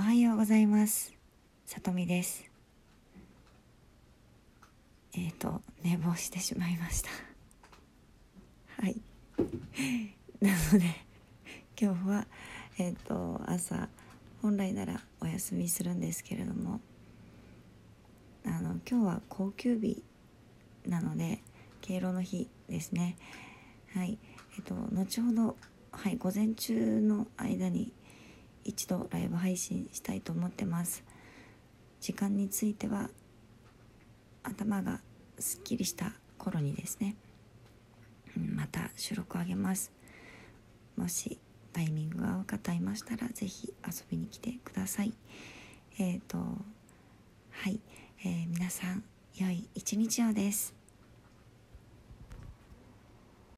おはようございます。さとみです。えっ、ー、と寝坊してしまいました。はい。なので今日はえっ、ー、と朝本来ならお休みするんですけれどもあの今日は高級日なので敬老の日ですね。はい。えっ、ー、と後ほどはい午前中の間に一度ライブ配信したいと思ってます。時間については頭がすっきりした頃にですねまた収録あげます。もしタイミングが合う方いましたら是非遊びに来てください。えっ、ー、とはい、えー、皆さん良い一日をです。